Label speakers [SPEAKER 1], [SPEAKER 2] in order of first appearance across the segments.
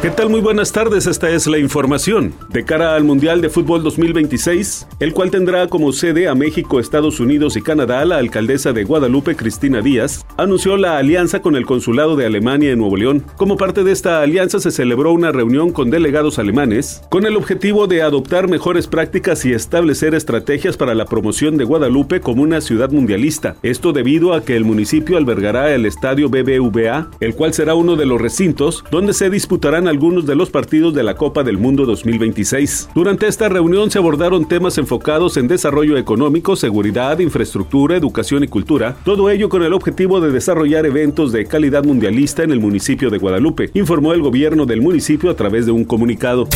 [SPEAKER 1] ¿Qué tal? Muy buenas tardes, esta es la información. De cara al Mundial de Fútbol 2026, el cual tendrá como sede a México, Estados Unidos y Canadá, la alcaldesa de Guadalupe, Cristina Díaz, anunció la alianza con el Consulado de Alemania en Nuevo León. Como parte de esta alianza se celebró una reunión con delegados alemanes con el objetivo de adoptar mejores prácticas y establecer estrategias para la promoción de Guadalupe como una ciudad mundialista. Esto debido a que el municipio albergará el estadio BBVA, el cual será uno de los recintos donde se disputarán algunos de los partidos de la Copa del Mundo 2026. Durante esta reunión se abordaron temas enfocados en desarrollo económico, seguridad, infraestructura, educación y cultura, todo ello con el objetivo de desarrollar eventos de calidad mundialista en el municipio de Guadalupe, informó el gobierno del municipio a través de un comunicado.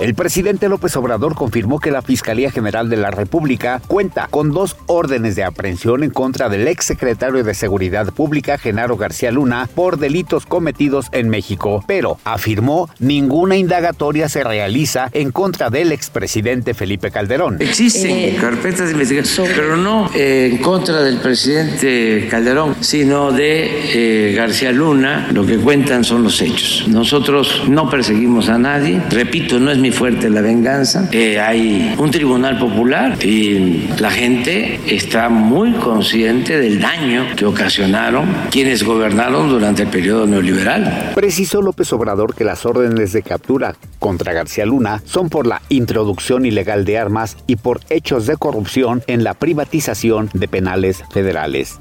[SPEAKER 2] El presidente López Obrador confirmó que la Fiscalía General de la República cuenta con dos órdenes de aprehensión en contra del exsecretario de Seguridad Pública, Genaro García Luna, por delitos cometidos en México, pero afirmó ninguna indagatoria se realiza en contra del expresidente Felipe Calderón.
[SPEAKER 3] Existen eh, carpetas de investigación, pero no eh, en contra del presidente Calderón, sino de eh, García Luna. Lo que cuentan son los hechos. Nosotros no perseguimos a nadie. Repito, no es mi fuerte la venganza. Eh, hay un tribunal popular y la gente está muy consciente del daño que ocasionaron quienes gobernaron durante el periodo neoliberal.
[SPEAKER 2] Precisó López Obrador que las órdenes de captura contra García Luna son por la introducción ilegal de armas y por hechos de corrupción en la privatización de penales federales.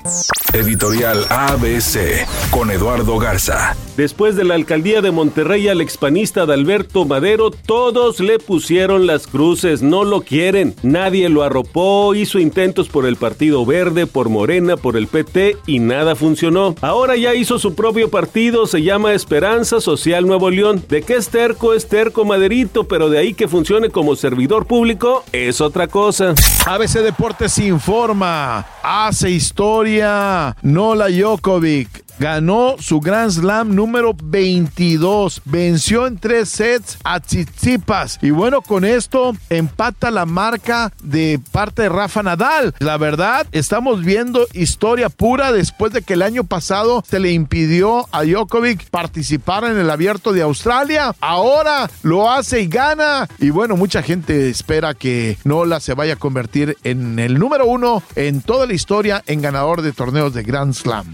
[SPEAKER 4] Editorial ABC con Eduardo Garza.
[SPEAKER 1] Después de la alcaldía de Monterrey al expanista de Alberto Madero, todos le pusieron las cruces, no lo quieren. Nadie lo arropó, hizo intentos por el Partido Verde, por Morena, por el PT y nada funcionó. Ahora ya hizo su propio partido, se llama Esperanza Social Nuevo León. ¿De qué es terco? Es terco Maderito, pero de ahí que funcione como servidor público es otra cosa.
[SPEAKER 5] ABC Deportes informa, hace historia, Nola Jokovic ganó su Grand Slam número 22. Venció en tres sets a Tsitsipas. Y bueno, con esto empata la marca de parte de Rafa Nadal. La verdad, estamos viendo historia pura después de que el año pasado se le impidió a Djokovic participar en el abierto de Australia. Ahora lo hace y gana. Y bueno, mucha gente espera que Nola se vaya a convertir en el número uno en toda la historia en ganador de torneos de Grand Slam.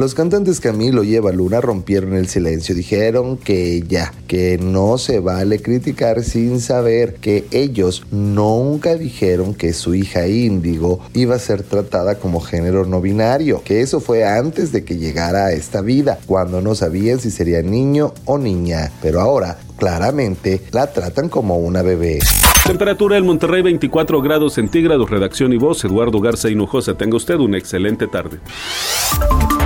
[SPEAKER 6] Los cantantes Camilo y Eva Luna rompieron el silencio, dijeron que ya, que no se vale criticar sin saber que ellos nunca dijeron que su hija Índigo iba a ser tratada como género no binario, que eso fue antes de que llegara a esta vida, cuando no sabían si sería niño o niña, pero ahora claramente la tratan como una bebé.
[SPEAKER 1] Temperatura en Monterrey 24 grados centígrados, redacción y voz Eduardo Garza Hinojosa. Tenga usted una excelente tarde.